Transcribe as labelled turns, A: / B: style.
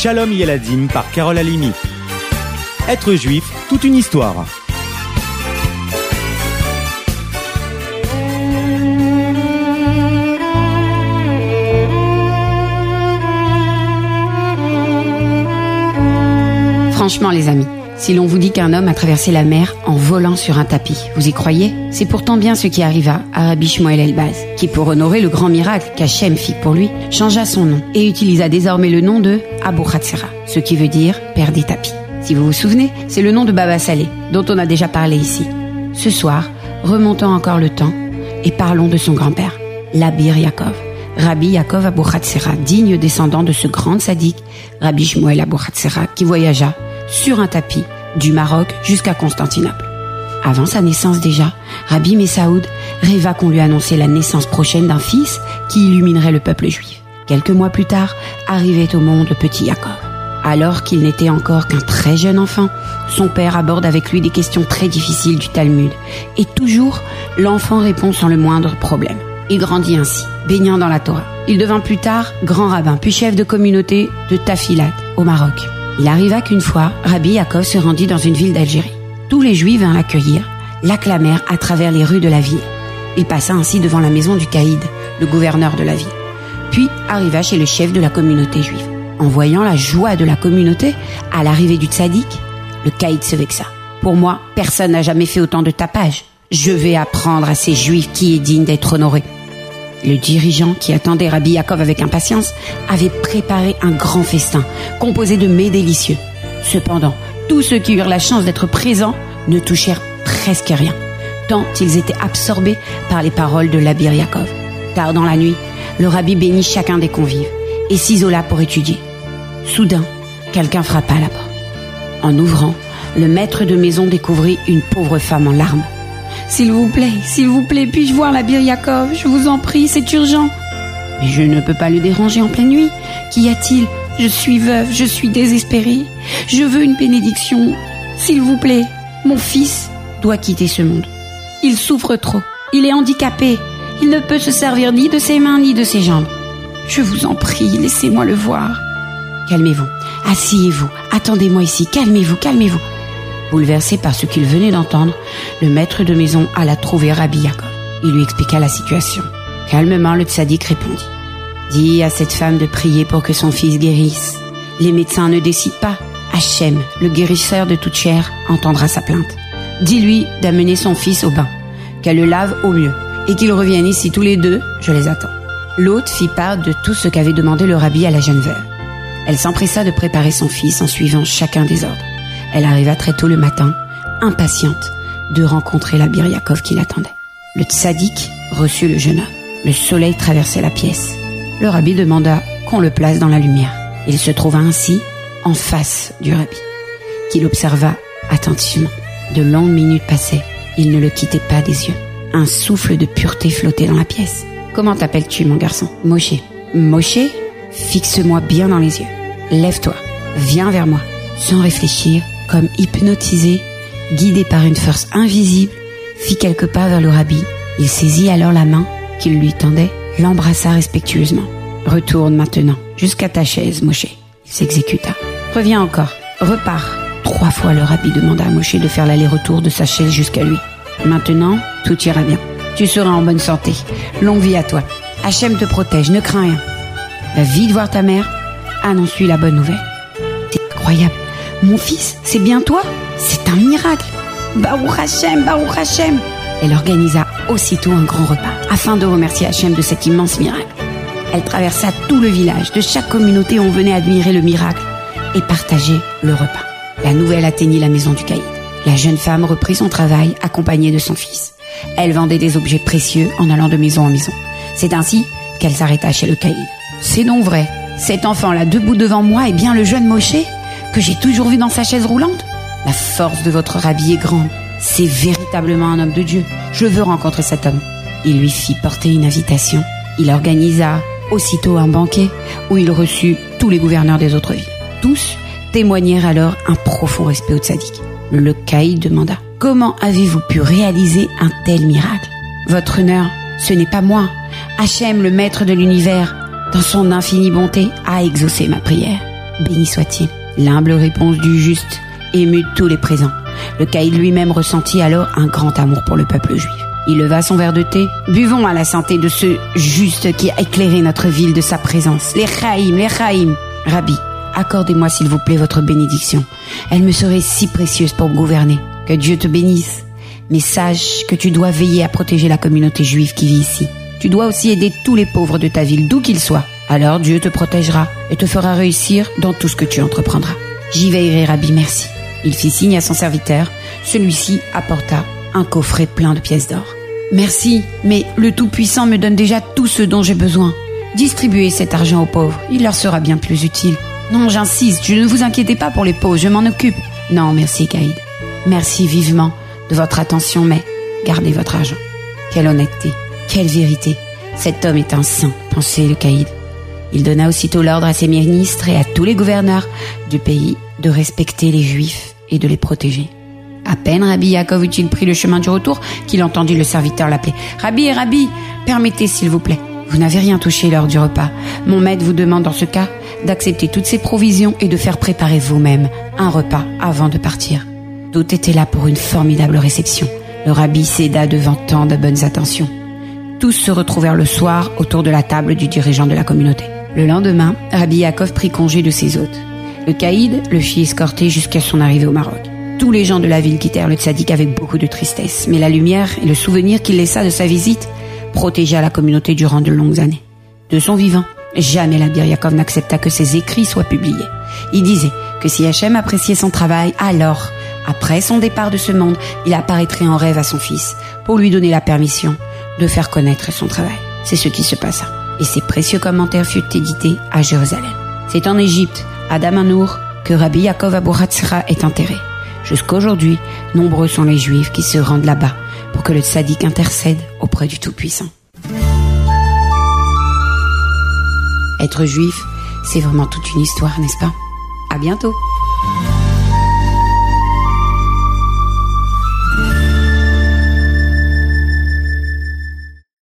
A: Shalom Yeladim par Carole Alimi. Être juif, toute une histoire.
B: Franchement les amis, si l'on vous dit qu'un homme a traversé la mer en volant sur un tapis, vous y croyez? C'est pourtant bien ce qui arriva à Rabbi Shmuel Elbaz, qui pour honorer le grand miracle qu'Hachem fit pour lui, changea son nom et utilisa désormais le nom de Abu Khatsera, ce qui veut dire père des tapis. Si vous vous souvenez, c'est le nom de Baba Saleh, dont on a déjà parlé ici. Ce soir, remontons encore le temps et parlons de son grand-père, l'Abir Yaakov. Rabbi Yaakov Khatsera, digne descendant de ce grand sadique, Rabbi Shmuel Khatsera, qui voyagea sur un tapis du Maroc jusqu'à Constantinople. Avant sa naissance déjà, Rabbi Messaoud rêva qu'on lui annonçait la naissance prochaine d'un fils qui illuminerait le peuple juif. Quelques mois plus tard, arrivait au monde le petit Jacob. Alors qu'il n'était encore qu'un très jeune enfant, son père aborde avec lui des questions très difficiles du Talmud. Et toujours, l'enfant répond sans le moindre problème. Il grandit ainsi, baignant dans la Torah. Il devint plus tard grand rabbin, puis chef de communauté de Tafilat, au Maroc. Il arriva qu'une fois, Rabbi Yaakov se rendit dans une ville d'Algérie. Tous les Juifs vinrent l'accueillir, l'acclamèrent à travers les rues de la ville. Il passa ainsi devant la maison du caïd, le gouverneur de la ville. Puis arriva chez le chef de la communauté juive. En voyant la joie de la communauté à l'arrivée du tzaddik, le caïd se vexa. Pour moi, personne n'a jamais fait autant de tapage. Je vais apprendre à ces juifs qui est digne d'être honoré. Le dirigeant, qui attendait Rabbi Yaakov avec impatience, avait préparé un grand festin, composé de mets délicieux. Cependant, tous ceux qui eurent la chance d'être présents ne touchèrent presque rien, tant ils étaient absorbés par les paroles de l'Abir Yaakov. Tard dans la nuit, le rabbi bénit chacun des convives et s'isola pour étudier. Soudain, quelqu'un frappa à la porte. En ouvrant, le maître de maison découvrit une pauvre femme en larmes. S'il vous plaît, s'il vous plaît, puis-je voir la Yakov? Je vous en prie, c'est urgent. Mais je ne peux pas le déranger en pleine nuit. Qu'y a-t-il? Je suis veuve, je suis désespérée. Je veux une bénédiction. S'il vous plaît, mon fils doit quitter ce monde. Il souffre trop. Il est handicapé. Il ne peut se servir ni de ses mains ni de ses jambes. Je vous en prie, laissez-moi le voir. Calmez-vous. Asseyez-vous. Attendez-moi ici. Calmez-vous, calmez-vous. Bouleversé par ce qu'il venait d'entendre, le maître de maison alla trouver Rabbi Yaakov. Il lui expliqua la situation. Calmement, le tzaddik répondit. Dis à cette femme de prier pour que son fils guérisse. Les médecins ne décident pas. Hachem, le guérisseur de toute chair, entendra sa plainte. Dis-lui d'amener son fils au bain, qu'elle le lave au mieux, et qu'ils reviennent ici tous les deux, je les attends. L'hôte fit part de tout ce qu'avait demandé le rabbi à la jeune veuve. Elle s'empressa de préparer son fils en suivant chacun des ordres. Elle arriva très tôt le matin, impatiente de rencontrer la Biryakov qui l'attendait. Le tzaddik reçut le jeune homme. Le soleil traversait la pièce. Le rabbi demanda qu'on le place dans la lumière. Il se trouva ainsi en face du rabbi, qui l'observa attentivement. De longues minutes passaient. Il ne le quittait pas des yeux. Un souffle de pureté flottait dans la pièce. Comment t'appelles-tu, mon garçon? Moshe. Moshe, fixe-moi bien dans les yeux. Lève-toi. Viens vers moi. Sans réfléchir, comme hypnotisé, guidé par une force invisible, fit quelques pas vers le rabbi. Il saisit alors la main qu'il lui tendait, l'embrassa respectueusement. Retourne maintenant, jusqu'à ta chaise, Moshe. Il s'exécuta. Reviens encore, repars. Trois fois le rabbi demanda à Moshe de faire l'aller-retour de sa chaise jusqu'à lui. Maintenant, tout ira bien. Tu seras en bonne santé. Longue vie à toi. Hachem te protège, ne crains rien. Va vite voir ta mère. Annonce-lui la bonne nouvelle. C'est incroyable. Mon fils, c'est bien toi C'est un miracle Baruch Hashem, Baruch Hashem Elle organisa aussitôt un grand repas afin de remercier Hachem de cet immense miracle. Elle traversa tout le village, de chaque communauté on venait admirer le miracle et partager le repas. La nouvelle atteignit la maison du caïd. La jeune femme reprit son travail accompagnée de son fils. Elle vendait des objets précieux en allant de maison en maison. C'est ainsi qu'elle s'arrêta chez le caïd. C'est donc vrai, cet enfant-là debout devant moi est bien le jeune Moshe que j'ai toujours vu dans sa chaise roulante La force de votre rabbi est grande. C'est véritablement un homme de Dieu. Je veux rencontrer cet homme. Il lui fit porter une invitation. Il organisa aussitôt un banquet où il reçut tous les gouverneurs des autres villes. Tous témoignèrent alors un profond respect au tzaddik. Le caïd demanda Comment avez-vous pu réaliser un tel miracle? Votre honneur, ce n'est pas moi. Hachem, le maître de l'univers, dans son infinie bonté, a exaucé ma prière. béni soit-il. L'humble réponse du juste émut tous les présents. Le caïd lui-même ressentit alors un grand amour pour le peuple juif. Il leva son verre de thé. Buvons à la santé de ce juste qui a éclairé notre ville de sa présence. Les Chaïm, les Chaïm. Rabbi, accordez-moi s'il vous plaît votre bénédiction. Elle me serait si précieuse pour gouverner. Que Dieu te bénisse. Mais sache que tu dois veiller à protéger la communauté juive qui vit ici. Tu dois aussi aider tous les pauvres de ta ville, d'où qu'ils soient. Alors Dieu te protégera et te fera réussir dans tout ce que tu entreprendras. J'y veillerai, Rabbi, merci. Il fit signe à son serviteur. Celui-ci apporta un coffret plein de pièces d'or. Merci, mais le Tout-Puissant me donne déjà tout ce dont j'ai besoin. Distribuez cet argent aux pauvres, il leur sera bien plus utile. Non, j'insiste, je ne vous inquiétez pas pour les pauvres, je m'en occupe. Non, merci, Caïd. Merci vivement de votre attention, mais gardez votre argent. Quelle honnêteté, quelle vérité. Cet homme est un saint, pensait le Caïd. Il donna aussitôt l'ordre à ses ministres et à tous les gouverneurs du pays de respecter les Juifs et de les protéger. À peine Rabbi Yaakov eut-il pris le chemin du retour qu'il entendit le serviteur l'appeler. Rabbi, Rabbi, permettez s'il vous plaît. Vous n'avez rien touché lors du repas. Mon maître vous demande dans ce cas d'accepter toutes ces provisions et de faire préparer vous-même un repas avant de partir. Tout était là pour une formidable réception. Le rabbi céda devant tant de bonnes attentions. Tous se retrouvèrent le soir autour de la table du dirigeant de la communauté. Le lendemain, Rabbi Yaakov prit congé de ses hôtes. Le caïd le fit escorter jusqu'à son arrivée au Maroc. Tous les gens de la ville quittèrent le tzaddik avec beaucoup de tristesse, mais la lumière et le souvenir qu'il laissa de sa visite protégea la communauté durant de longues années. De son vivant, jamais l'Abir Yaakov n'accepta que ses écrits soient publiés. Il disait que si Hachem appréciait son travail, alors, après son départ de ce monde, il apparaîtrait en rêve à son fils pour lui donner la permission de faire connaître son travail. C'est ce qui se passa. Et ses précieux commentaires furent édités à Jérusalem. C'est en Égypte, à Damanour, que Rabbi Yaakov Abouratsra est enterré. Jusqu'aujourd'hui, nombreux sont les Juifs qui se rendent là-bas pour que le sadique intercède auprès du Tout-Puissant. Être juif, c'est vraiment toute une histoire, n'est-ce pas? À bientôt